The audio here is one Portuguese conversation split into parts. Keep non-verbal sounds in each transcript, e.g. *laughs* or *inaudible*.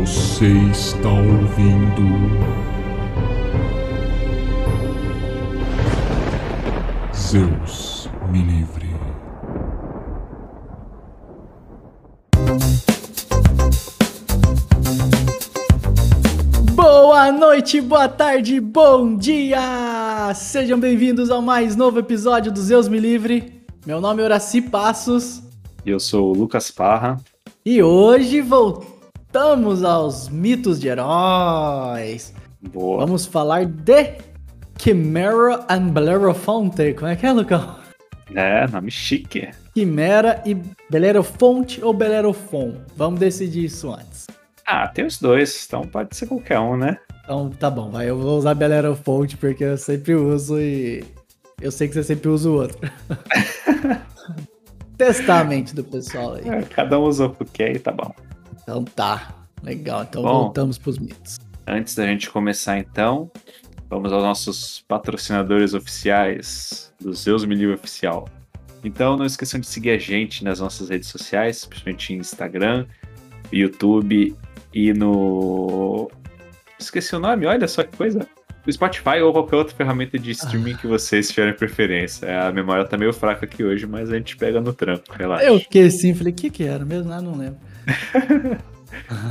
Você está ouvindo. Zeus me livre. Boa noite, boa tarde, bom dia! Sejam bem-vindos ao mais novo episódio do Zeus Me Livre. Meu nome é Horaci Passos Eu sou o Lucas Parra. e hoje voltamos aos mitos de heróis. Boa. Vamos falar de Chimera and Bellerophonte. Como é que é, Lucão? É, nome chique. Chimera e Bellerofonte ou Bellerofon? Vamos decidir isso antes. Ah, tem os dois, então pode ser qualquer um, né? Então, tá bom, vai. Eu vou usar Bellerofonte porque eu sempre uso e eu sei que você sempre usa o outro. *laughs* Testar a mente do pessoal aí. É, cada um usou o que quer e tá bom. Então tá, legal. Então Bom. voltamos pros mitos. Antes da gente começar, então, vamos aos nossos patrocinadores oficiais do Zeus Me Livre Oficial. Então, não esqueçam de seguir a gente nas nossas redes sociais, principalmente Instagram, YouTube e no. Esqueci o nome, olha só que coisa. No Spotify ou qualquer outra ferramenta de streaming que vocês tiverem preferência. A memória tá meio fraca aqui hoje, mas a gente pega no trampo, relaxa. Eu fiquei assim, falei, o que que era mesmo? Ah, não lembro. *laughs*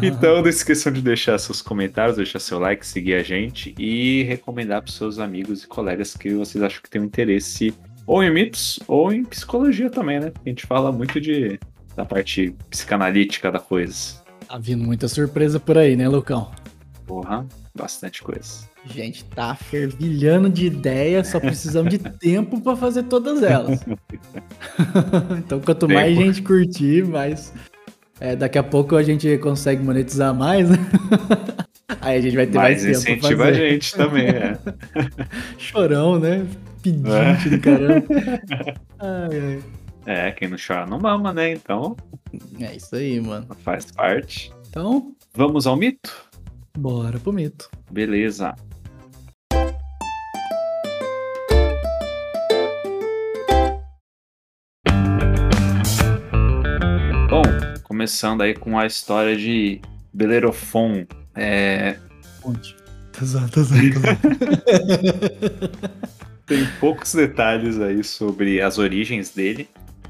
Então, não esqueçam de deixar seus comentários, deixar seu like, seguir a gente e recomendar para seus amigos e colegas que vocês acham que tem um interesse ou em mitos ou em psicologia também, né? A gente fala muito de da parte psicanalítica da coisa. Tá vindo muita surpresa por aí, né, Lucão? Porra, bastante coisa. Gente, tá fervilhando de ideias, só precisamos de *laughs* tempo pra fazer todas elas. *laughs* então, quanto mais Tempo. gente curtir, mais. É, daqui a pouco a gente consegue monetizar mais, né? *laughs* Aí a gente vai ter mais, Mas tempo incentiva a gente também, é. *laughs* Chorão, né? Pedinte É. do caramba. *laughs* Ai, ai. É, quem não chora não mama, né? Então, É isso aí, mano. faz parte. Então, Vamos ao mito? bora pro mito. Beleza. Começando aí com a história de Belerofon. É, Ponte. Tá zoando, tá zoando, tá zoando. *laughs* tem poucos detalhes aí sobre as origens dele.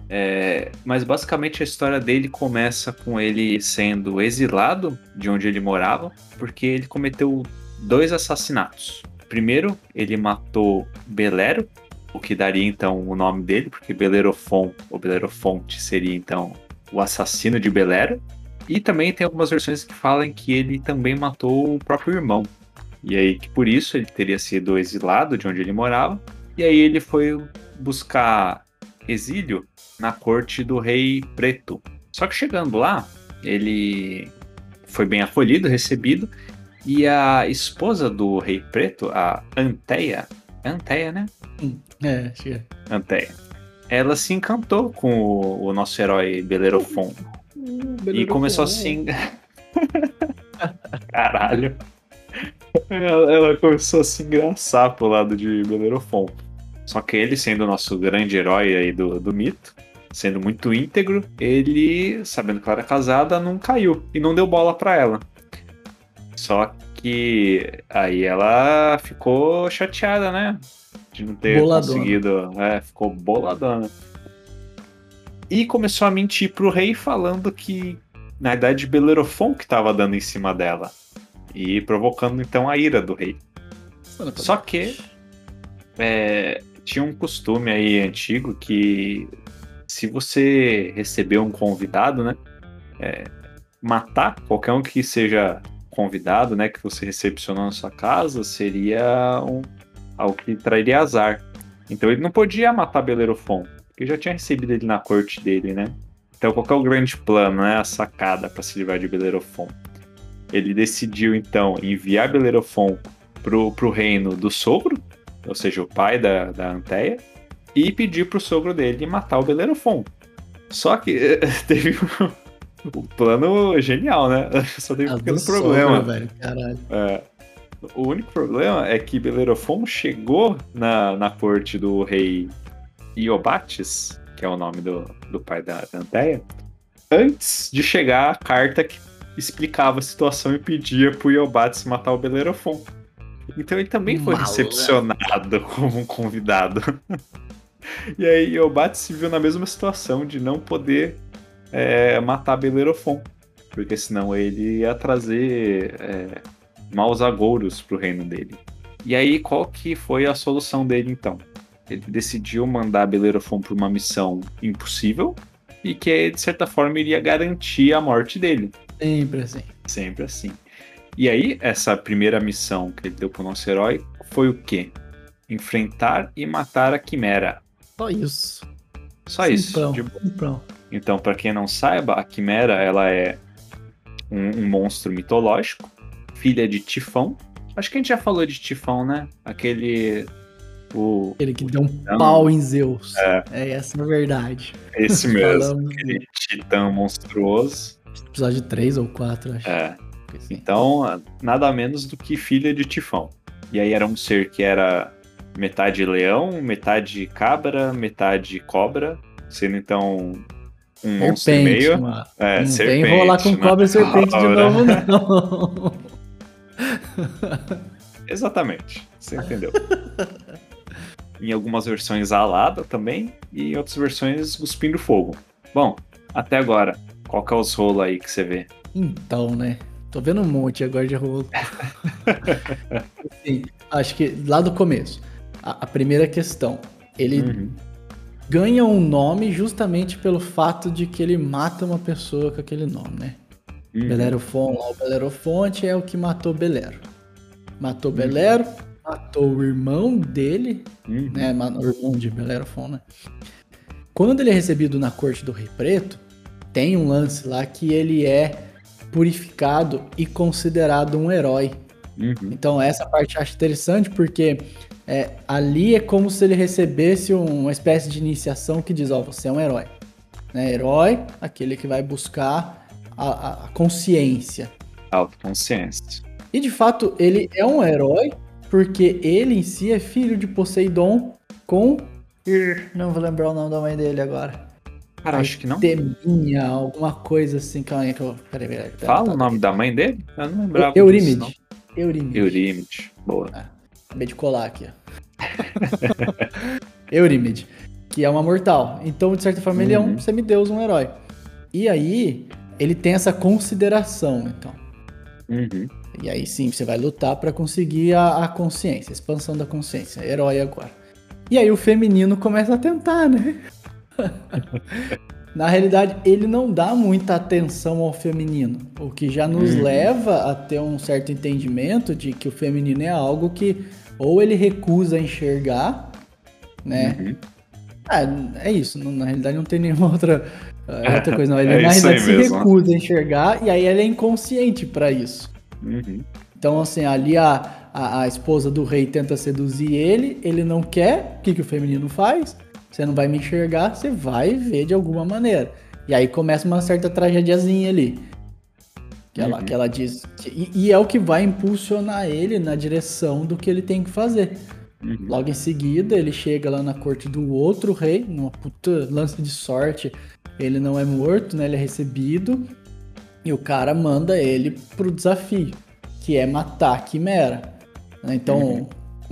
É, mas basicamente a história dele começa com ele sendo exilado de onde ele morava, porque ele cometeu dois assassinatos. Primeiro, ele matou Belero, o que daria então o nome dele, porque Belerofon ou Belerofonte seria então o assassino de Belero. E também tem algumas versões que falam que ele também matou o próprio irmão. E aí que por isso ele teria sido exilado de onde ele morava. E aí ele foi buscar exílio na corte do rei Preto. Só que chegando lá, ele foi bem acolhido, recebido, e a esposa do rei Preto, a Anteia, Anteia, né? É, chega. Anteia. Ela se encantou com o, o nosso herói Belerofon e começou assim. *laughs* Caralho. Ela, ela começou a se engraçar pro lado de Belerofon. Só que ele, sendo o nosso grande herói aí do, do mito, sendo muito íntegro, ele, sabendo que ela era casada, não caiu e não deu bola pra ela. Só que aí ela ficou chateada, né? De não ter Boladona. conseguido. É, ficou boladona. E começou a mentir pro rei falando que, na verdade, Belerofon que tava dando em cima dela. E provocando então a ira do rei. Só que é, tinha um costume aí antigo que se você receber um convidado, né? é, matar qualquer um que seja convidado, né? Que você recepcionou na sua casa, seria um, algo que trairia azar. Então ele não podia matar Belerofon, porque já tinha recebido ele na corte dele, né? Então qual é o grande plano, né? A sacada para se livrar de Belerofon? Ele decidiu então enviar Belerofon pro, pro reino do sogro, ou seja, o pai da, da Anteia, e pedir pro sogro dele matar o Belerofon. Só que *laughs* teve um plano genial, né? *laughs* Só teve um Ah, pequeno problema. velho. Caralho. É, o único problema é que Belerofon chegou na, na corte do rei Iobates, que é o nome do, do pai da, Anteia, antes de chegar a carta que explicava a situação e pedia pro Iobates matar o Bellerofon. Então ele também foi Malandro. recepcionado *laughs* como um convidado. *laughs* e aí Iobates se viu na mesma situação de não poder é, matar Bellerofon. Porque senão ele ia trazer é, maus agouros pro reino dele. E aí, qual que foi a solução dele então? Ele decidiu mandar Bellerofon para uma missão impossível e que, de certa forma, iria garantir a morte dele. Sempre assim. Sempre assim. E aí, essa primeira missão que ele deu pro nosso herói foi o quê? Enfrentar e matar a Quimera. Só isso. Só isso. De. Simplão. Então, para quem não saiba, a Quimera ela é um, um monstro mitológico, filha de Tifão. Acho que a gente já falou de Tifão, né? Aquele. O, Ele que deu um Titã. pau em Zeus. É. É, essa a verdade. esse *laughs* mesmo. Aquele titã monstruoso. Episódio 3 ou 4, acho. É. que sim. Então, nada menos do que filha de Tifão. E aí era um ser que era metade leão, metade cabra, metade cobra, sendo então um monstro e Serpente, meio. mano. É, não serpente. vem rolar com cobra e *laughs* serpente de novo, não. *laughs* Exatamente, você entendeu. em algumas versões alada também, e em outras versões cuspindo fogo. Bom, até agora, qual que é os rolos aí que você vê? Então, né? Tô vendo um monte agora de rolo. *laughs* Assim, acho que lá do começo. A, a primeira questão. Ele Uhum. Ganha um nome justamente pelo fato de que ele mata uma pessoa com aquele nome, né? Uhum. Belerofon, lá o Belerofonte é o que matou Belero. Matou Belero, matou o irmão dele, Uhum. né? O irmão de Belerofon, né? Quando ele é recebido na corte do Rei Preto, tem um lance lá que ele é purificado e considerado um herói. Uhum. Então essa parte eu acho interessante porque é, ali é como se ele recebesse um- uma espécie de iniciação que diz, ó, você é um herói. Né? Herói, aquele que vai buscar a, a- a consciência. Autoconsciência. E de fato ele é um herói porque ele em si é filho de Poseidon com... Não vou lembrar o nome da mãe dele agora. Cara, acho que não. Teminha, alguma coisa assim. Calma aí que eu... Peraí, peraí. Fala tá- o nome da mãe dele? Eu não lembrava. Eurímide. Eurímide. Eurímide. Boa. Acabei de colar aqui, ó. *laughs* Eurímide, que é uma mortal. Então, de certa forma, ele é um Uhum. semideus, um herói. E aí, ele tem essa consideração, então. Uhum. E aí sim, você vai lutar pra conseguir a, a consciência, a expansão da consciência, herói agora. E aí o feminino começa a tentar, né? *laughs* Na realidade, ele não dá muita atenção ao feminino, o que já nos Uhum. leva a ter um certo entendimento de que o feminino é algo que ou ele recusa enxergar, né? Uhum. Ah, é isso, não- na realidade não tem nenhuma outra, é *laughs* outra coisa, não. Ele É na realidade se mesmo. recusa a enxergar e aí ele é inconsciente pra isso. Uhum. Então, assim, ali a, a, a esposa do rei tenta seduzir ele, ele não quer. O que, que o feminino faz? Você não vai me enxergar, você vai ver de alguma maneira. E aí começa uma certa tragediazinha ali. Que ela, Uhum. que ela diz. que- e, e é o que vai impulsionar ele na direção do que ele tem que fazer. Uhum. Logo em seguida, ele chega lá na corte do outro rei, numa puta lance de sorte. Ele não é morto, né? Ele é recebido. E o cara manda ele pro desafio, que é matar a Quimera. né? Então, Uhum.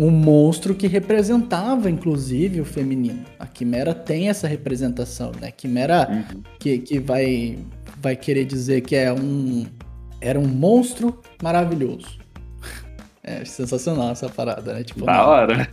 um monstro que representava, inclusive, o feminino. A Quimera tem essa representação, né? Quimera Uhum. que, que vai, vai querer dizer que é um. Era um monstro maravilhoso. *laughs* É sensacional essa parada, né? Tipo, Da não- hora.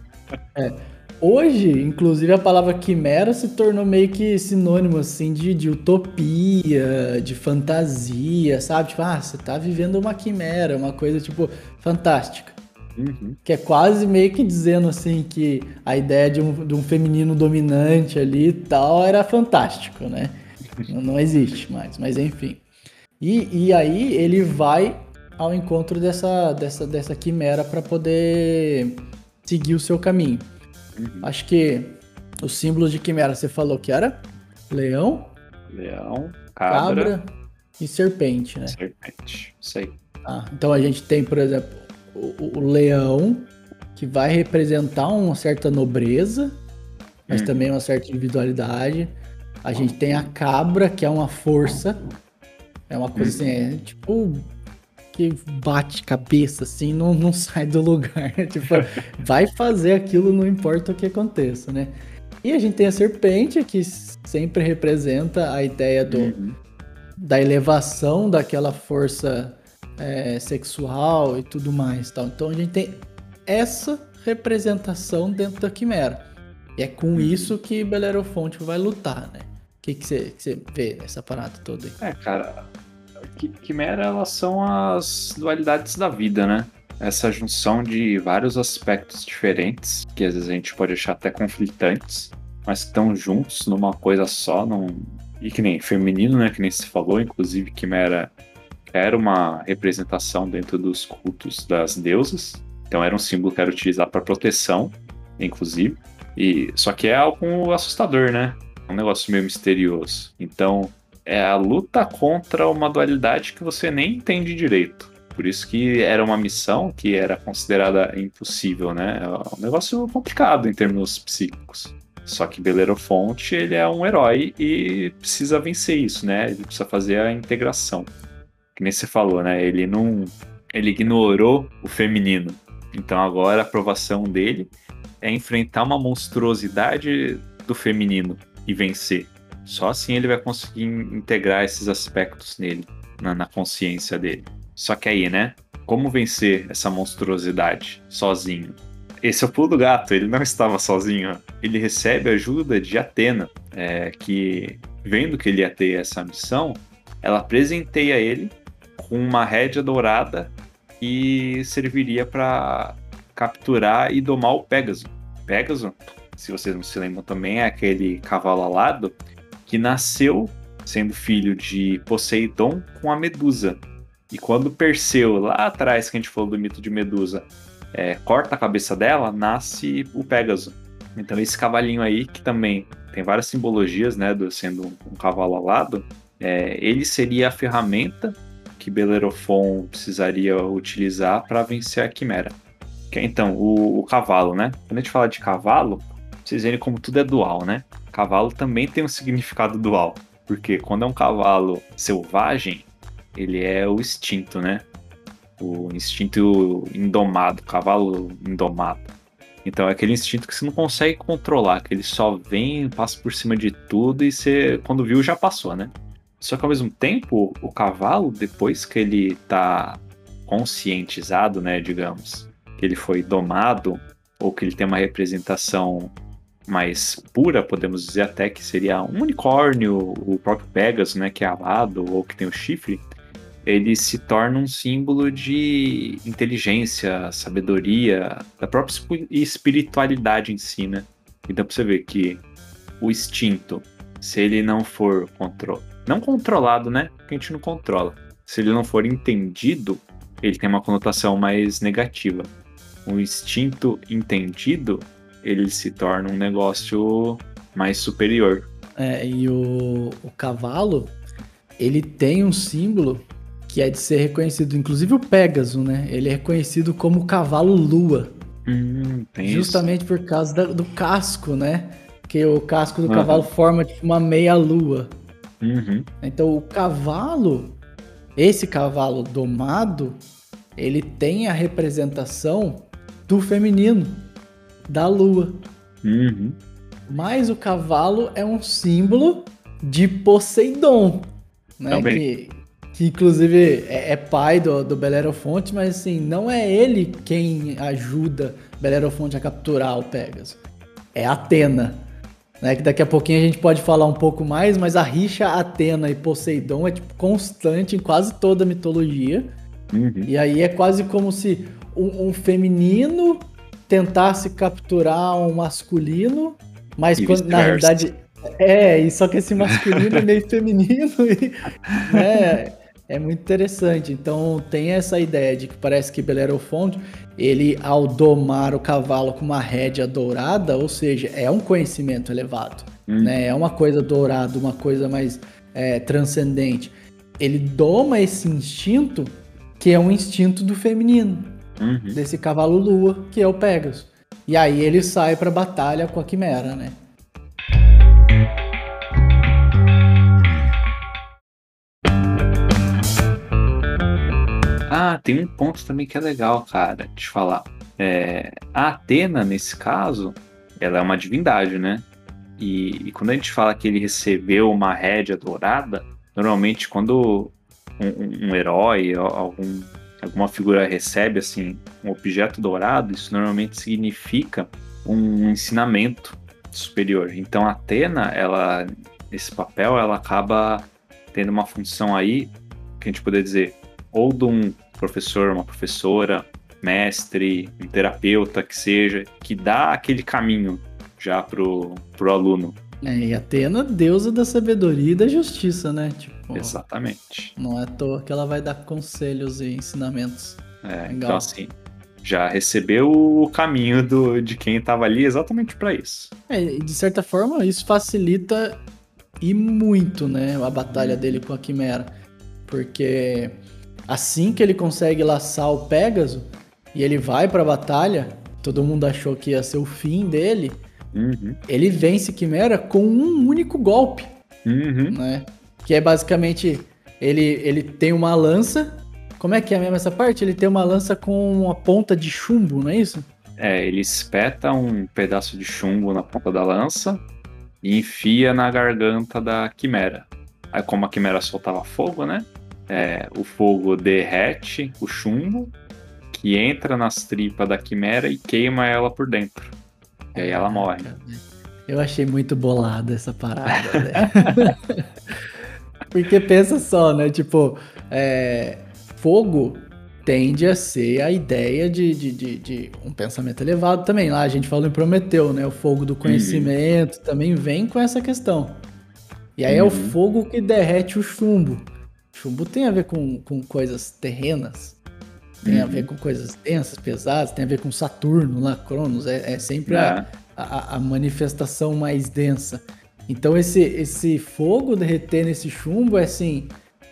Hoje, inclusive, a palavra quimera se tornou meio que sinônimo, assim, de, de utopia, de fantasia, sabe? Tipo, ah, você tá vivendo uma quimera, uma coisa, tipo, fantástica. Uhum. Que é quase meio que dizendo, assim, que a ideia de um, de um feminino dominante ali e tal era fantástico, né? não, não existe mais, mas enfim. E, e aí ele vai ao encontro dessa, dessa, dessa quimera para poder seguir o seu caminho. Uhum. Acho que os símbolos de quimera você falou que era leão, Leão, cabra, cabra e serpente, né? serpente. Isso aí. Ah, então a gente tem, por exemplo, o, o leão, que vai representar uma certa nobreza, mas Hum. também uma certa individualidade. A gente tem a cabra, que é uma força. É uma coisa assim, é tipo que bate cabeça assim, não, não *laughs* sai do lugar. tipo, vai fazer aquilo, não importa o que aconteça, né? E a gente tem a serpente, que sempre representa a ideia do, uhum. da elevação daquela força é, sexual e tudo mais. Tal. Então a gente tem essa representação dentro da Quimera. E é com uhum. isso que Belerofonte vai lutar, né? O que você vê nessa parada toda aí? É, cara, Quimera elas são as dualidades da vida, né? Essa junção de vários aspectos diferentes, que às vezes a gente pode achar até conflitantes, mas que estão juntos numa coisa só, num... e que nem feminino, né? Que nem se falou, inclusive Quimera era uma representação dentro dos cultos das deusas, então era um símbolo que era utilizado para proteção, inclusive. E só que é algo assustador, né? Um negócio meio misterioso. Então, é a luta contra uma dualidade que você nem entende direito. Por isso que era uma missão que era considerada impossível, né? É um negócio complicado em termos psíquicos. Só que Belerofonte, ele é um herói e precisa vencer isso, né? Ele precisa fazer a integração. Que nem você falou, né? Ele não... Ele ignorou o feminino. Então agora a aprovação dele é enfrentar uma monstruosidade do feminino e vencer. Só assim ele vai conseguir integrar esses aspectos nele, na, na consciência dele. Só que aí, né? Como vencer essa monstruosidade sozinho? Esse é o pulo do gato, ele não estava sozinho. Ele recebe ajuda de Atena, é, que, vendo que ele ia ter essa missão, ela presenteia ele com uma rédea dourada que serviria para capturar e domar o Pégaso. Pégaso, se vocês não se lembram também, é aquele cavalo alado que nasceu sendo filho de Poseidon com a Medusa. E quando Perseu, lá atrás que a gente falou do mito de Medusa, é, corta a cabeça dela, nasce o Pégaso. Então esse cavalinho aí, que também tem várias simbologias, né, do, sendo um, um cavalo alado, é, ele seria a ferramenta que Bellerofon precisaria utilizar para vencer a Quimera. Então, o, o, cavalo, né? Quando a gente fala de cavalo, vocês verem como tudo é dual, né? Cavalo também tem um significado dual. Porque quando é um cavalo selvagem, ele é o instinto, né? O instinto indomado, cavalo indomado. Então é aquele instinto que você não consegue controlar, que ele só vem, passa por cima de tudo e você, quando viu, já passou, né? Só que ao mesmo tempo, o cavalo, depois que ele tá conscientizado, né, digamos, que ele foi domado, ou que ele tem uma representação mais pura, podemos dizer até que seria um unicórnio, o próprio Pegasus, né, que é alado ou que tem o chifre, ele se torna um símbolo de inteligência, sabedoria, da própria espiritualidade em si, né? Então pra você ver que o instinto, se ele não for não controlado, né? Porque a gente não controla. Se ele não for entendido, ele tem uma conotação mais negativa. O instinto entendido, ele se torna um negócio mais superior. É, e o, o cavalo, ele tem um símbolo que é de ser reconhecido, inclusive o Pégaso, né? Ele é reconhecido como cavalo lua. Hum, justamente isso. por causa da, do casco, né? Que o casco do uhum. cavalo forma tipo uma meia lua. Uhum. Então o cavalo, esse cavalo domado, ele tem a representação do feminino da lua. Uhum. Mas o cavalo é um símbolo de Poseidon, né? Que, que inclusive é, é, pai do, do Belerofonte, mas assim, não é ele quem ajuda Belerofonte a capturar o Pegasus. É Atena. Né, que daqui a pouquinho a gente pode falar um pouco mais, mas a rixa Atena e Poseidon é tipo, constante em quase toda a mitologia. Uhum. E aí é quase como se um, um feminino tentasse capturar um masculino, mas quando, na realidade. É, e só que esse masculino é meio *laughs* feminino e. Né, é muito interessante. Então tem essa ideia de que parece que Belerofonte, ele ao domar o cavalo com uma rédea dourada, ou seja, é um conhecimento elevado, hum. né? É uma coisa dourada, uma coisa mais é, transcendente. Ele doma esse instinto que é um instinto do feminino uhum. desse cavalo lua, que é o Pegasus. E aí ele sai pra batalha com a Quimera, né? Ah, tem um ponto também que é legal, cara, de falar. É, a Atena, nesse caso, ela é uma divindade, né? E, e, quando a gente fala que ele recebeu uma rédea dourada, normalmente quando um, um herói, algum, alguma figura recebe assim um objeto dourado, isso normalmente significa um ensinamento superior. Então Atena, ela nesse papel, ela acaba tendo uma função aí que a gente poderia dizer ou de um professor, uma professora, mestre, um terapeuta que seja, que dá aquele caminho já pro, pro aluno. É, e Atena, deusa da sabedoria e da justiça, né? Tipo, Exatamente. Não é à toa que ela vai dar conselhos e ensinamentos. É, Legal. então assim, já recebeu o caminho do, de quem estava ali exatamente para isso. É, de certa forma, isso facilita e muito, né, a batalha uhum. dele com a Quimera. Porque assim que ele consegue laçar o Pégaso e ele vai para a batalha, todo mundo achou que ia ser o fim dele. Uhum. Ele vence Quimera com um único golpe, uhum. né? Que é basicamente ele, ele tem uma lança. Como é que é mesmo essa parte? Ele tem uma lança com uma ponta de chumbo, não é isso? É, ele espeta um pedaço de chumbo na ponta da lança e enfia na garganta da quimera. Aí, como a quimera soltava fogo, né? É, o fogo derrete o chumbo, que entra nas tripas da quimera e queima ela por dentro. E aí ela morre. Eu achei muito bolada essa parada, *laughs* né? *laughs* Porque pensa só, né? Tipo, é, fogo tende a ser a ideia de, de, de, de, um pensamento elevado também. Lá a gente falou em Prometeu, né? O fogo do conhecimento uhum. também vem com essa questão. E aí uhum. é o uhum. fogo que derrete o chumbo. Chumbo tem a ver com, com coisas terrenas, tem uhum. a ver com coisas densas, pesadas, tem a ver com Saturno lá, Cronos, é, é sempre é. A, a, a, manifestação mais densa. Então esse, esse fogo derreter nesse chumbo é assim,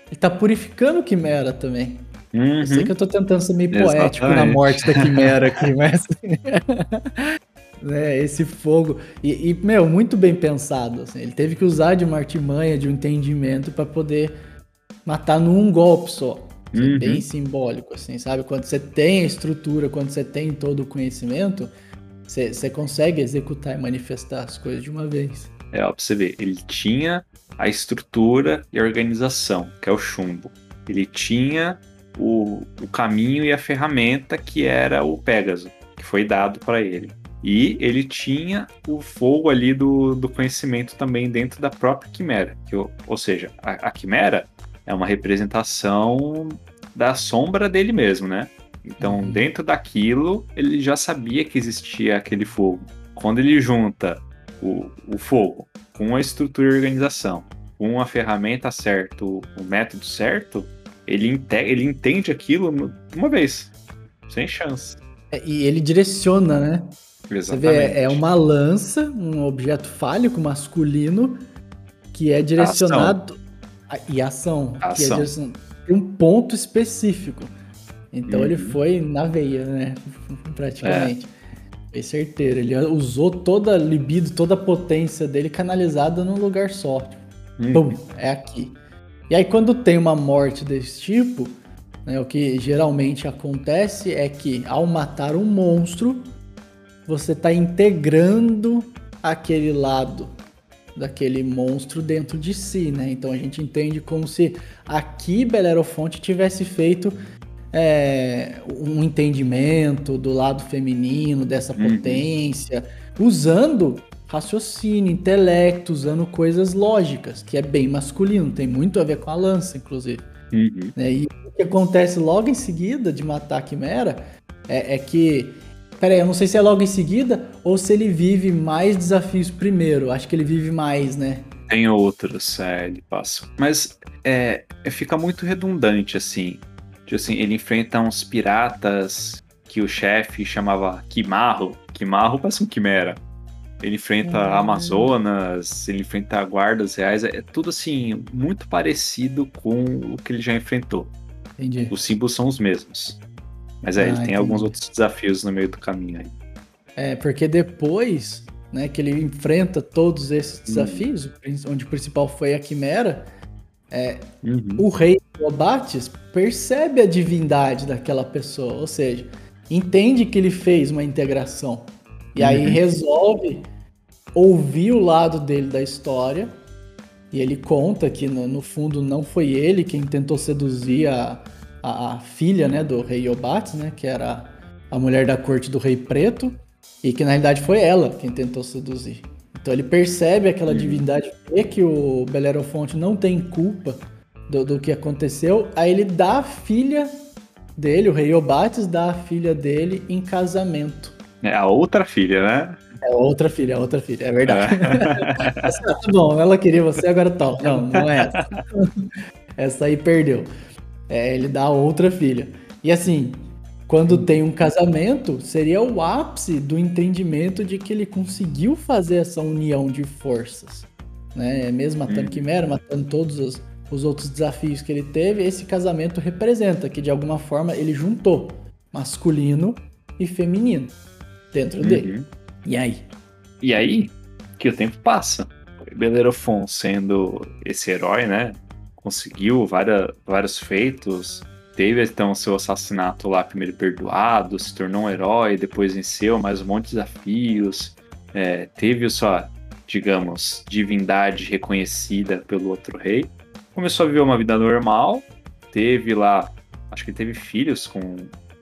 ele tá purificando Quimera também. Uhum. Eu sei que eu tô tentando ser meio Exatamente. poético na morte da Quimera aqui, *laughs* mas... né, esse fogo. E, e, meu, muito bem pensado. Assim. Ele teve que usar de uma artimanha, de um entendimento para poder matar num golpe só. Uhum. Bem simbólico, assim, sabe? Quando você tem a estrutura, quando você tem todo o conhecimento, você, você consegue executar e manifestar as coisas de uma vez. É, ó, pra você ver, ele tinha a estrutura e a organização, que é o chumbo. Ele tinha o, o caminho e a ferramenta que era o Pégaso, que foi dado para ele. E ele tinha o fogo ali do, do conhecimento também dentro da própria Quimera. Que, ou seja, a, a Quimera é uma representação da sombra dele mesmo, né? Então, uhum. dentro daquilo, ele já sabia que existia aquele fogo. Quando ele junta o, o fogo com a estrutura e organização, com a ferramenta certa, o método certo, ele, ele entende aquilo de uma vez, sem chance. É, e ele direciona, né? Exatamente. Você vê, é uma lança, um objeto fálico masculino que é direcionado e ação, ação. que é direcionado para um ponto específico. Então uhum. ele foi na veia, né? *laughs* Praticamente. É. Foi certeiro. Ele usou toda a libido, toda a potência dele canalizada num lugar só. Tipo. Pum, é aqui. E aí, quando tem uma morte desse tipo, né, o que geralmente acontece é que ao matar um monstro, você está integrando aquele lado daquele monstro dentro de si, né? Então a gente entende como se aqui Belerofonte tivesse feito é, um entendimento do lado feminino, dessa uhum. potência, usando raciocínio, intelecto, usando coisas lógicas, que é bem masculino, tem muito a ver com a lança, inclusive. Uhum. Né? E o que acontece logo em seguida de matar a Quimera é, é que. Peraí, eu não sei se é logo em seguida ou se ele vive mais desafios primeiro. Acho que ele vive mais, né? Tem outros, é, ele passa. Mas é, é fica muito redundante, assim. Tipo assim, ele enfrenta uns piratas que o chefe chamava Kimarro. Kimarro parece um quimera. Ele enfrenta uhum. Amazonas, ele enfrenta guardas reais, é tudo assim, muito parecido com o que ele já enfrentou. Entendi. Os símbolos são os mesmos. Mas é, ah, ele tem entendi. alguns outros desafios no meio do caminho aí. É, porque depois, né, que ele enfrenta todos esses desafios, hum. onde o principal foi a Quimera, Uhum. o rei Obates percebe a divindade daquela pessoa, ou seja, entende que ele fez uma integração. E aí Uhum. resolve ouvir o lado dele da história. E ele conta que no, no fundo não foi ele quem tentou seduzir a, a, a filha né, do rei Obates, né, que era a mulher da corte do rei preto, e que na realidade foi ela quem tentou seduzir. Então ele percebe aquela Uhum. divindade, vê que o Belerofonte não tem culpa do, do que aconteceu, aí ele dá a filha dele, o rei Obates dá a filha dele em casamento. É a outra filha, né? É outra filha, é outra filha, é verdade. *laughs* Essa, tá bom, ela queria você, agora tal. Não, não é essa. *laughs* Essa aí perdeu. É, ele dá a outra filha. E assim, quando tem um casamento, seria o ápice do entendimento de que ele conseguiu fazer essa união de forças. Né? Mesmo matando. Quimera, matando todos os, os outros desafios que ele teve, esse casamento representa que de alguma forma ele juntou masculino e feminino dentro dele. Uhum. E aí? E aí que o tempo passa. Bellerofon sendo esse herói, né? Conseguiu várias, vários feitos. Teve então seu assassinato lá primeiro perdoado, se tornou um herói, depois venceu mais um monte de desafios. é, teve sua, digamos, divindade reconhecida pelo outro rei. Começou a viver uma vida normal. Teve lá, acho que teve filhos com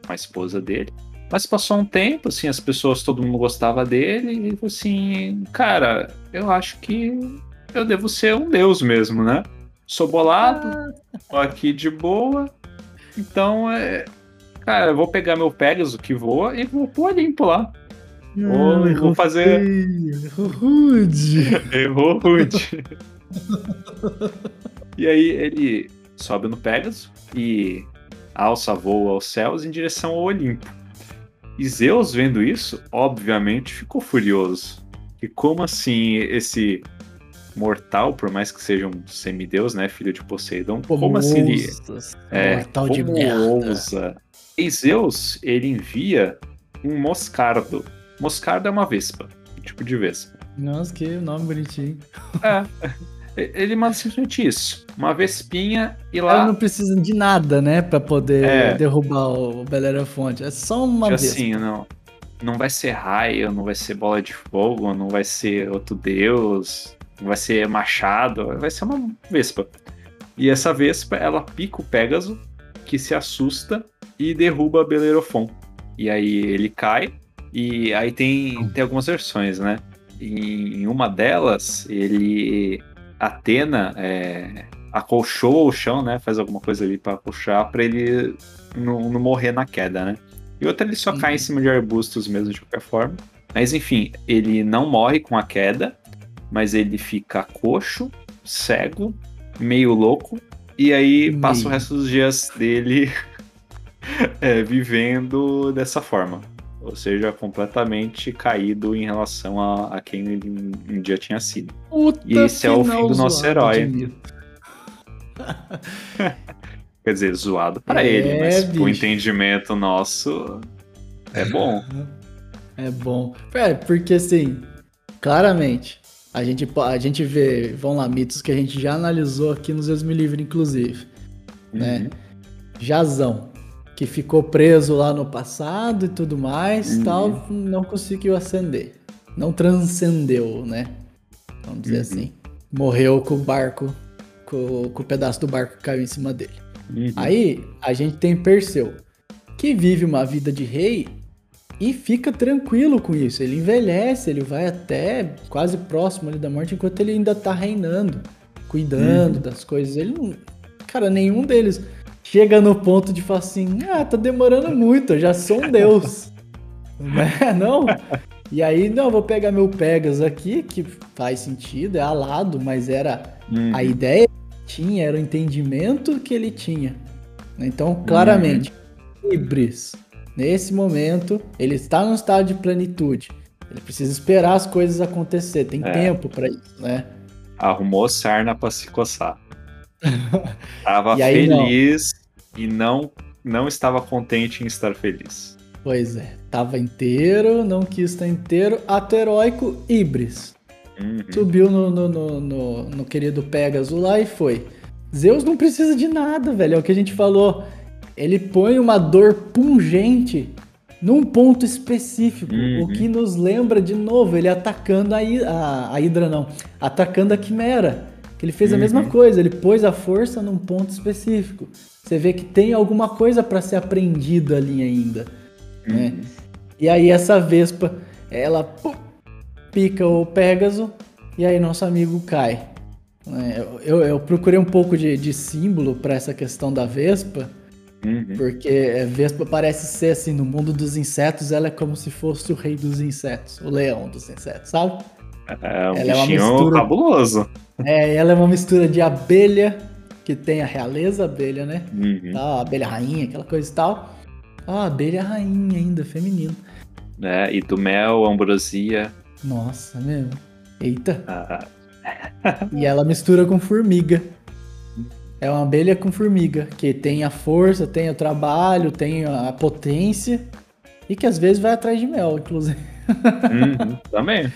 a esposa dele. Mas passou um tempo, assim, as pessoas, todo mundo gostava dele, e ele falou assim, cara, eu acho que eu devo ser um deus mesmo, né? Sou bolado, tô aqui de boa, então é. Cara, eu vou pegar meu Pegasus que voa e vou pro Olimpo lá. Vou- vou fazer- Rude. Errou rude. *laughs* *laughs* e aí ele sobe no Pegasus e alça voo aos céus em direção ao Olimpo. E Zeus, vendo isso, obviamente ficou furioso. E como assim esse mortal, por mais que seja um semideus, né, filho de Poseidon, como assim ele Nossa, é, mortal de como merda. ousa? E Zeus, ele envia um moscardo. Moscardo é uma vespa, um tipo de vespa. Nossa, que nome bonitinho. É. *laughs* Ele manda simplesmente isso. Uma vespinha e Ela lá. não precisa de nada, né, pra poder É. derrubar o Belerofonte. É só uma vez. assim, não. Não vai ser raio, não vai ser bola de fogo, não vai ser outro deus, vai ser machado, vai ser uma vespa. E essa vespa, ela pica o Pégaso, que se assusta e derruba Bellerofon. E aí ele cai, e aí tem, tem algumas versões, né? Em, em uma delas, ele. Atena é, acolchoa o chão, né? Faz alguma coisa ali pra acolchar pra ele não, não morrer na queda, né? E outra ele só Uhum. cai em cima de arbustos mesmo, de qualquer forma. Mas enfim, ele não morre com a queda, mas ele fica coxo, cego, meio louco, e aí passa o Meio. resto dos dias dele *laughs* é, vivendo dessa forma. Ou seja, completamente caído em relação a, a quem ele um dia tinha sido. Puta E esse é o fim do nosso herói. *laughs* Quer dizer, zoado pra É, ele, mas o bicho. entendimento nosso é bom. É bom. É, porque assim, claramente, a gente, a gente vê, vão lá, mitos que a gente já analisou aqui nos Deus Me Livre, inclusive. Né? Uhum. Jazão, que ficou preso lá no passado e tudo mais, Uhum. tal, não conseguiu ascender. Não transcendeu, né? Vamos dizer Uhum. assim. Morreu com o barco, com, com o pedaço do barco que caiu em cima dele. Uhum. Aí a gente tem Perseu, que vive uma vida de rei e fica tranquilo com isso. Ele envelhece, ele vai até quase próximo ali da morte, enquanto ele ainda tá reinando, cuidando das coisas. Ele não. Cara, nenhum deles chega no ponto de falar assim: ah, tá demorando muito, eu já sou um deus. *laughs* né? Não? E aí, não, vou pegar meu Pegas aqui, que faz sentido, é alado, mas era Uhum. a ideia que tinha era o entendimento que ele tinha. Então, claramente, Ibris, nesse momento, ele está num estado de plenitude. Ele precisa esperar as coisas acontecer, tem É. tempo para isso, né? Arrumou sarna pra se coçar. *laughs* Tava aí, não. feliz e não, não estava contente em estar feliz. Pois é, tava inteiro, não quis estar inteiro, ato heróico Ibris. Uhum. Subiu no, no, no, no- no querido Pegasus lá e foi. Zeus não precisa de nada, velho. É o que a gente falou. Ele põe uma dor pungente num ponto específico, Uhum. o que nos lembra de novo ele atacando a, a, a Hydra, não, atacando a Quimera. Que ele fez a Uhum. mesma coisa, ele pôs a força num ponto específico. Você vê que tem alguma coisa para ser aprendida ali ainda. né? E aí essa Vespa, ela pum, pica o Pégaso e aí nosso amigo cai. né? Eu, eu- eu procurei um pouco de, de símbolo para essa questão da Vespa, Uhum. porque a Vespa parece ser assim, no mundo dos insetos, ela é como se fosse o rei dos insetos, o leão dos insetos, sabe? É um Ela é uma mistura- cabuloso. É, ela é uma mistura de abelha, que tem a realeza abelha, né? Uhum. A abelha rainha, aquela coisa e tal. Ah, abelha rainha ainda, feminino. né? E do mel, ambrosia. Nossa, mesmo. Eita. ah, E ela mistura com formiga. É uma abelha com formiga, que tem a força, tem o trabalho, tem a potência e que às vezes vai atrás de mel, inclusive. uhum, também.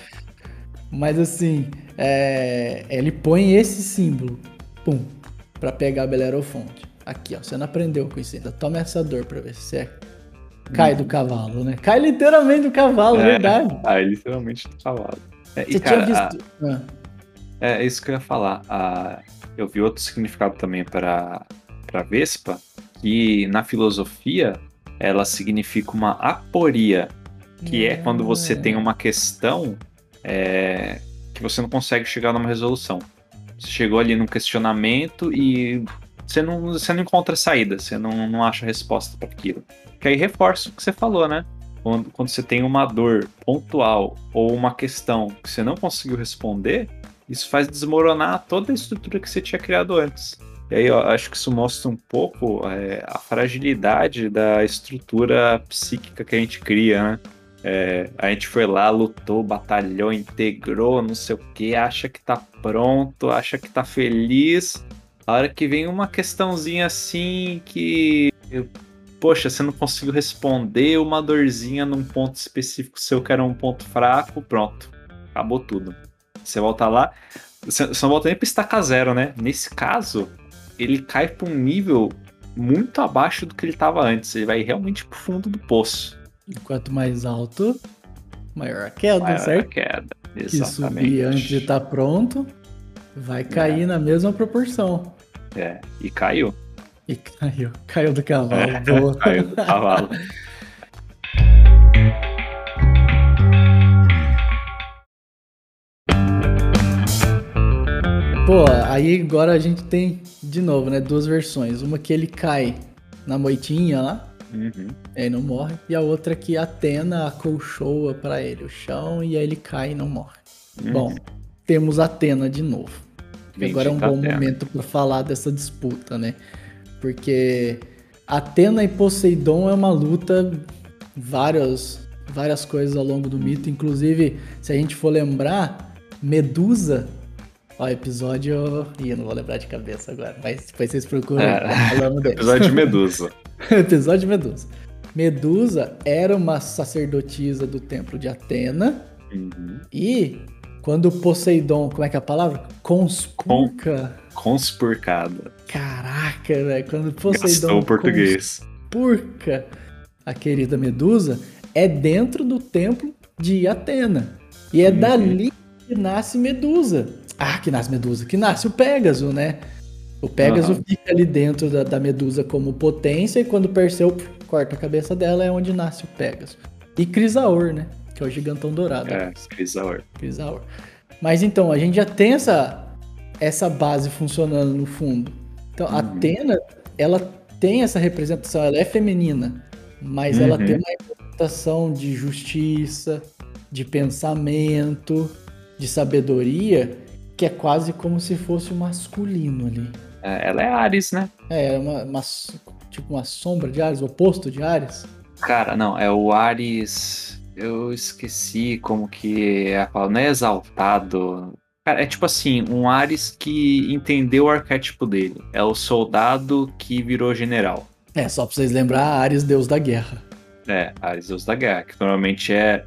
Mas assim, é, ele põe esse símbolo, pum, pra pegar a Belerofonte. Aqui, ó, você não aprendeu com isso ainda. Toma essa dor pra ver se você cai do cavalo, né? Cai literalmente do cavalo, É. verdade. Ah, literalmente do cavalo. É, e, Você cara, tinha visto. Ah, É isso que eu ia falar. Ah, eu vi outro significado também para para Vespa, que na filosofia ela significa uma aporia, que é quando você tem uma questão é, que você não consegue chegar numa resolução. Você chegou ali num questionamento e você não, você não encontra saída, você não, não acha resposta para aquilo. Que aí reforça o que você falou, né? Quando, quando você tem uma dor pontual ou uma questão que você não conseguiu responder, isso faz desmoronar toda a estrutura que você tinha criado antes. E aí acho que isso mostra um pouco é, a fragilidade da estrutura psíquica que a gente cria, né? É, a gente foi lá, lutou, batalhou, integrou, não sei o que, acha que tá pronto, acha que tá feliz. A hora que vem uma questãozinha assim que. Poxa, você não conseguiu responder uma dorzinha num ponto específico seu que era um ponto fraco, pronto. Acabou tudo. Você volta lá, você não volta nem pra estacar zero, né? Nesse caso, ele cai pra um nível muito abaixo do que ele tava antes. Ele vai realmente pro fundo do poço. Quanto mais alto, maior a queda, Maior a certo? queda. Que Exatamente. subir antes de estar pronto, vai cair na mesma proporção. É, e caiu. E caiu, caiu do cavalo. É, boa. *laughs* caiu do cavalo. *laughs* Pô, aí agora a gente tem, de novo, né, duas versões. Uma que ele cai na moitinha lá, Uhum. e aí não morre. E a outra que Atena acolchoa pra ele o chão e aí ele cai e não morre. Uhum. Bom, temos Atena de novo. Agora é um bom Atena. momento pra falar dessa disputa, né? Porque Atena e Poseidon é uma luta, várias, várias coisas ao longo do mito. Inclusive, se a gente for lembrar, Medusa. Ó, episódio. Ih, eu não vou lembrar de cabeça agora, mas depois vocês procuram. É. Falamos dele. Episódio de Medusa. *laughs* Episódio de Medusa. Medusa era uma sacerdotisa do templo de Atena. Uhum. E quando Poseidon, como é que é a palavra? Conspurca. Conspurcada. Caraca, velho. Quando Poseidon Gastou o português. conspurca a querida Medusa, é dentro do templo de Atena. E é Uhum. dali que nasce Medusa. Ah, que nasce Medusa, que nasce o Pégaso, né? O Pégaso Aham. fica ali dentro da, da Medusa como potência, e quando Perseu corta a cabeça dela, é onde nasce o Pégaso. E Crisaor, né? Que é o gigantão dourado. É, Crisaor. Crisaor. Mas então, a gente já tem essa, essa base funcionando no fundo. Então, a Atena, ela tem essa representação, ela é feminina, mas ela Uhum. tem uma representação de justiça, de pensamento, de sabedoria, que é quase como se fosse o masculino ali. É, ela é Ares, né? É, é uma, uma tipo uma sombra de Ares, o oposto de Ares. Cara, não, é o Ares. Eu esqueci como que é a palavra. Não é exaltado. Cara, é tipo assim, um Ares que entendeu o arquétipo dele. É o soldado que virou general. É, só pra vocês lembrar, Ares, deus da guerra. É, Ares, deus da guerra, que normalmente é,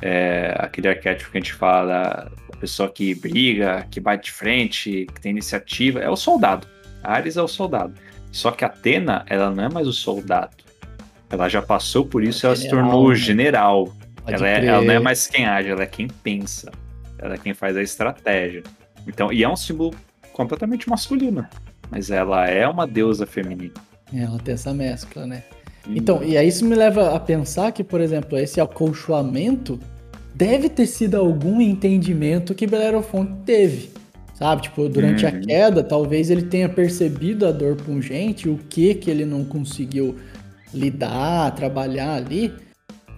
é aquele arquétipo que a gente fala pessoa que briga, que bate de frente, que tem iniciativa. É o soldado. Ares é o soldado. Só que Atena, ela não é mais o soldado. Ela já passou por isso e ela se tornou né? general. Ela, é, ela não é mais quem age, ela é quem pensa. Ela é quem faz a estratégia. Então, e é um símbolo completamente masculino. Mas ela é uma deusa feminina. Ela tem essa mescla, né? Então, e aí isso me leva a pensar que, por exemplo, esse acolchoamento deve ter sido algum entendimento que Belerofonte teve. Sabe? Tipo, durante a Uhum. queda, talvez ele tenha percebido a dor pungente, o que que ele não conseguiu lidar, trabalhar ali,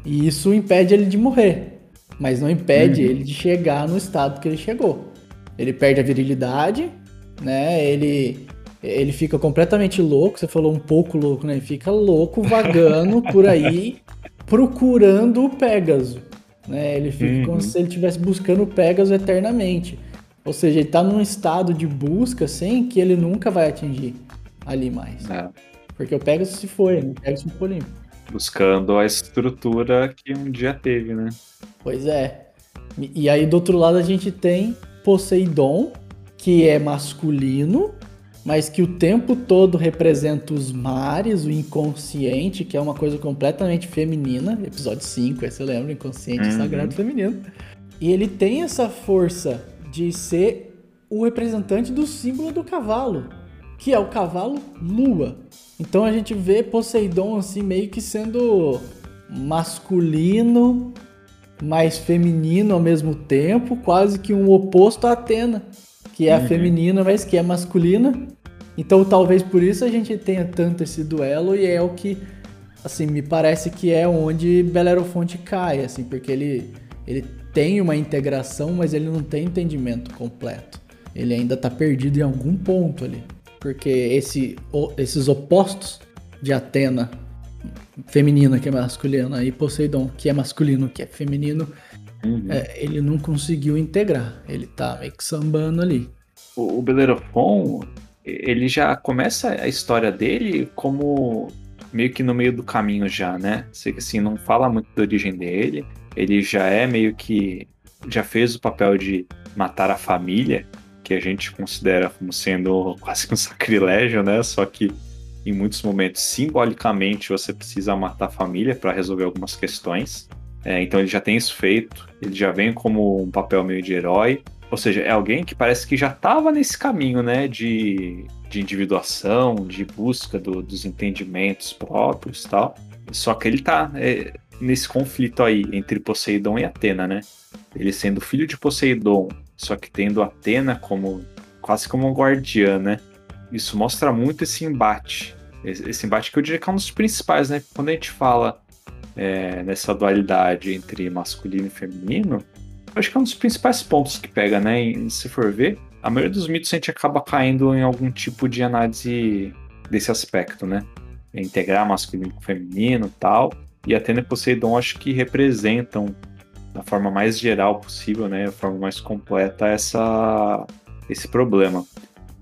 e isso impede ele de morrer. Mas não impede Uhum. ele de chegar no estado que ele chegou. Ele perde a virilidade, né? Ele ele fica completamente louco, você falou um pouco louco, né? Ele fica louco vagando por aí *laughs* procurando o Pégaso, né? Ele fica Uhum. como se ele estivesse buscando o Pégaso eternamente. Ou seja, ele tá num estado de busca assim que ele nunca vai atingir ali mais. É, Porque o Pegasus se foi, né? O Pegasus foi limpo. buscando a estrutura que um dia teve, né? Pois é. E aí do outro lado a gente tem Poseidon, que é masculino, mas que o tempo todo representa os mares, o inconsciente, que é uma coisa completamente feminina. Episódio 5, aí você lembra, inconsciente Uhum. sagrado feminino. E ele tem essa força de ser o representante do símbolo do cavalo, que é o cavalo lua. Então a gente vê Poseidon assim meio que sendo masculino, mais feminino ao mesmo tempo, quase que um oposto a Atena, que é a Uhum. feminina, mas que é masculina. Então talvez por isso a gente tenha tanto esse duelo e é o que assim me parece que é onde Belerofonte cai, assim, porque ele ele tem uma integração, mas ele não tem entendimento completo. Ele ainda tá perdido em algum ponto ali, porque esse esses opostos de Atena feminina que é masculina e Poseidon que é masculino que é feminino Uhum. é, ele não conseguiu integrar ele tá meio que sambando ali O, o Bellerofon, ele já começa a história dele como meio que no meio do caminho já, né? Sei que assim, não fala muito da origem dele. Ele já é meio que. Já fez o papel de matar a família, que a gente considera como sendo *laughs* quase um sacrilégio, né? Só que em muitos momentos, simbolicamente, você precisa matar a família para resolver algumas questões. É, então ele já tem isso feito, ele já vem como um papel meio de herói. Ou seja, é alguém que parece que já estava nesse caminho, né? De, de individuação, de busca do- dos entendimentos próprios tal. Só que ele tá é, nesse conflito aí entre Poseidon e Atena, né? Ele sendo filho de Poseidon, só que tendo Atena como quase como um guardiã, né? Isso mostra muito esse embate. Esse, esse embate que eu diria que é um dos principais, né? Quando a gente fala é, nessa dualidade entre masculino e feminino, acho que é um dos principais pontos que pega, né? E, se for ver, a maioria dos mitos a gente acaba caindo em algum tipo de análise desse aspecto, né? Integrar masculino com feminino tal. E Atena e Poseidon acho que representam, da forma mais geral possível, né? A forma mais completa, essa, esse problema.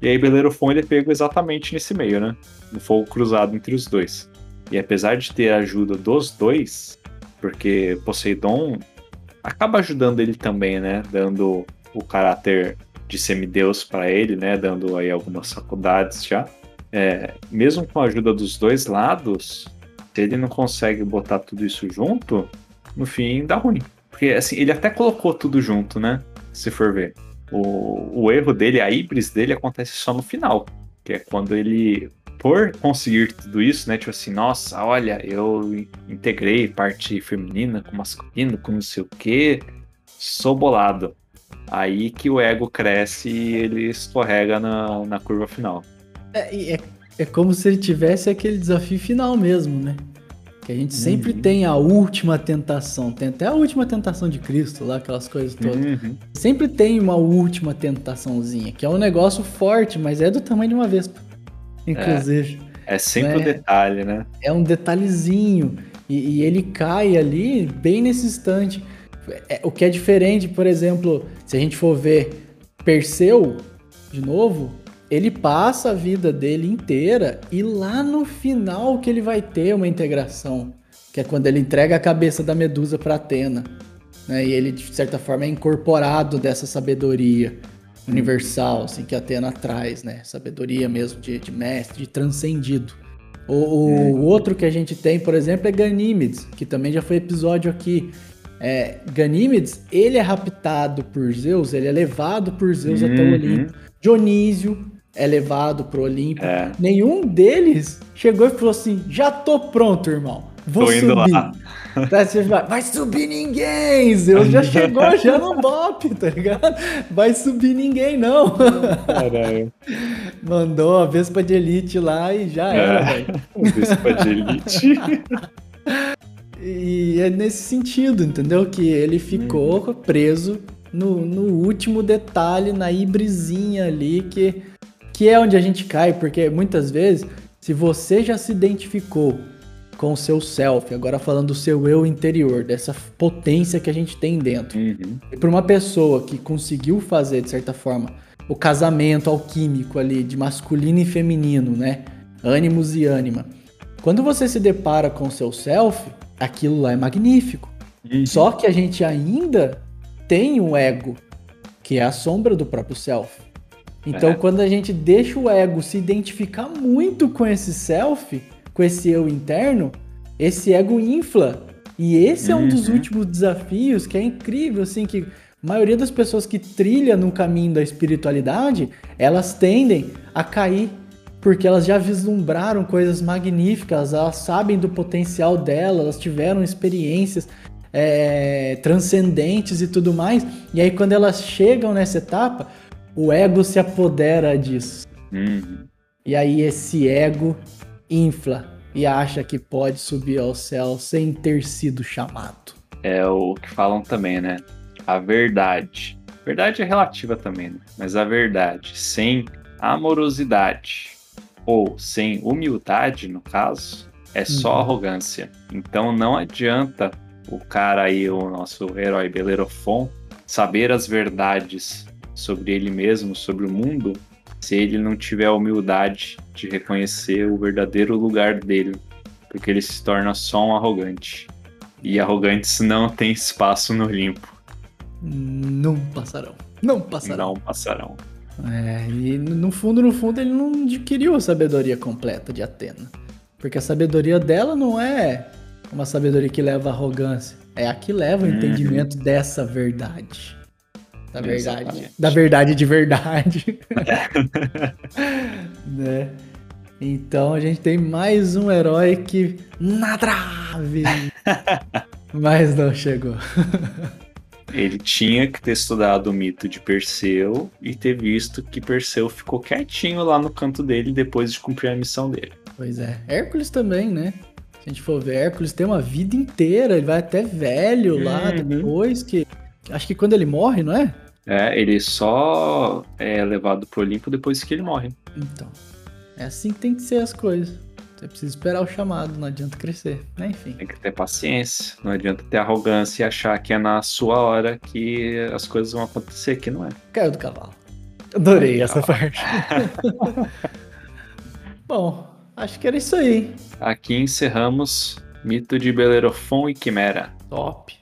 E aí Bellerofon ele é pego exatamente nesse meio, né? No fogo cruzado entre os dois. E apesar de ter a ajuda dos dois, porque Poseidon acaba ajudando ele também, né? Dando o caráter de semideus para ele, né? Dando aí algumas faculdades já. É, mesmo com a ajuda dos dois lados, se ele não consegue botar tudo isso junto, no fim dá ruim. Porque assim, ele até colocou tudo junto, né? Se for ver. O, o erro dele, a híbris dele acontece só no final. Que é quando ele, por conseguir tudo isso, né? Tipo assim, nossa, olha, eu integrei parte feminina com masculino, com não sei o quê, sou bolado. Aí que o ego cresce e ele escorrega na, na curva final. É, é, é como se ele tivesse aquele desafio final mesmo, né? Que a gente sempre Uhum. tem a última tentação. Tem até a última tentação de Cristo lá, aquelas coisas todas. Uhum. Sempre tem uma última tentaçãozinha, que é um negócio forte, mas é do tamanho de uma vespa. Inclusive. É sempre o É. detalhe, né? É, um detalhezinho. E, e ele cai ali bem nesse instante. É, o que é diferente, por exemplo, se a gente for ver Perseu, de novo, ele passa a vida dele inteira e lá no final que ele vai ter uma integração, que é quando ele entrega a cabeça da Medusa para Atena, né? E ele de certa forma é incorporado dessa sabedoria, universal, assim, que Atena traz, né? Sabedoria mesmo de, de mestre, de transcendido. O, o Uhum. outro que a gente tem, por exemplo, é Ganímedes, que também já foi episódio aqui. É, Ganímedes, ele é raptado por Zeus, ele é levado por Zeus até o Uhum. Olimpo. Dionísio é levado pro Olimpo. É. Nenhum deles chegou e falou assim: já tô pronto, irmão. Vou Tô indo subir. *laughs* Tá, você vai, vai subir ninguém! Zeus já chegou já no bop, tá ligado? Vai subir ninguém, não. Caralho. *laughs* Mandou a Vespa de Elite lá e já era, É. velho. *laughs* Vespa de elite. E é nesse sentido, entendeu? Que ele ficou preso no, no último detalhe, na hibrizinha ali, que, que é onde a gente cai, porque muitas vezes, se você já se identificou com o seu self, agora falando do seu eu interior, dessa potência que a gente tem dentro, Uhum. e para uma pessoa que conseguiu fazer, de certa forma, o casamento alquímico ali de masculino e feminino, né? Ânimos e ânima. Quando você se depara com o seu self, aquilo lá é magnífico. Uhum. Só que a gente ainda tem um ego, que é a sombra do próprio self. Então, É. quando a gente deixa o ego se identificar muito com esse self, com esse eu interno, esse ego infla. E esse é um dos Uhum. últimos desafios que é incrível, assim, que a maioria das pessoas que trilha no caminho da espiritualidade, elas tendem a cair porque elas já vislumbraram coisas magníficas, elas sabem do potencial delas, elas tiveram experiências é, transcendentes e tudo mais. E aí, quando elas chegam nessa etapa, o ego se apodera disso. Uhum. E aí, esse ego infla e acha que pode subir ao céu sem ter sido chamado. É o que falam também, né? A verdade. Verdade é relativa também, né? Mas a verdade sem amorosidade ou sem humildade, no caso, é só Uhum. arrogância. Então não adianta o cara aí, o nosso herói Bellerofon, saber as verdades sobre ele mesmo, sobre o mundo, se ele não tiver a humildade de reconhecer o verdadeiro lugar dele, porque ele se torna só um arrogante. E arrogantes não têm espaço no limpo, Não passarão. Não passarão. não passarão. É, e no fundo, no fundo, ele não adquiriu a sabedoria completa de Atena. Porque a sabedoria dela não é uma sabedoria que leva à arrogância. É a que leva ao Uhum. entendimento dessa verdade. Da verdade. Exatamente. Da verdade de verdade. *laughs* né? Então a gente tem mais um herói que na trave. *laughs* Mas não chegou. Ele tinha que ter estudado o mito de Perseu e ter visto que Perseu ficou quietinho lá no canto dele depois de cumprir a missão dele. Pois é. Hércules também, né? Se a gente for ver, Hércules tem uma vida inteira, ele vai até velho lá Uhum. depois que. Acho que quando ele morre, não é? É, ele só é levado pro Olimpo depois que ele morre. Então. É assim que tem que ser as coisas. Você precisa esperar o chamado, não adianta crescer. Né? Enfim. Tem que ter paciência. Não adianta ter arrogância e achar que é na sua hora que as coisas vão acontecer, que não é. Caiu do cavalo. Adorei essa parte. *laughs* Bom, acho que era isso aí. Aqui encerramos Mito de Belerofon e Quimera. Top.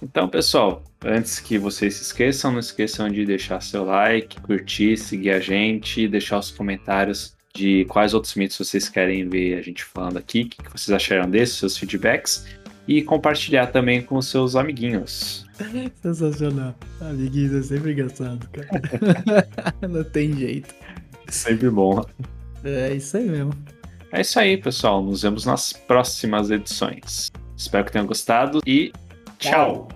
Então, pessoal, antes que vocês se esqueçam, não esqueçam de deixar seu like, curtir, seguir a gente, deixar os comentários de quais outros mitos vocês querem ver a gente falando aqui, o que vocês acharam desses, seus feedbacks, e compartilhar também com os seus amiguinhos. *laughs* Sensacional. Amiguinhos, é sempre engraçado, cara. *laughs* não tem jeito. Sempre bom. É isso aí mesmo. É isso aí, pessoal. Nos vemos nas próximas edições. Espero que tenham gostado e tchau.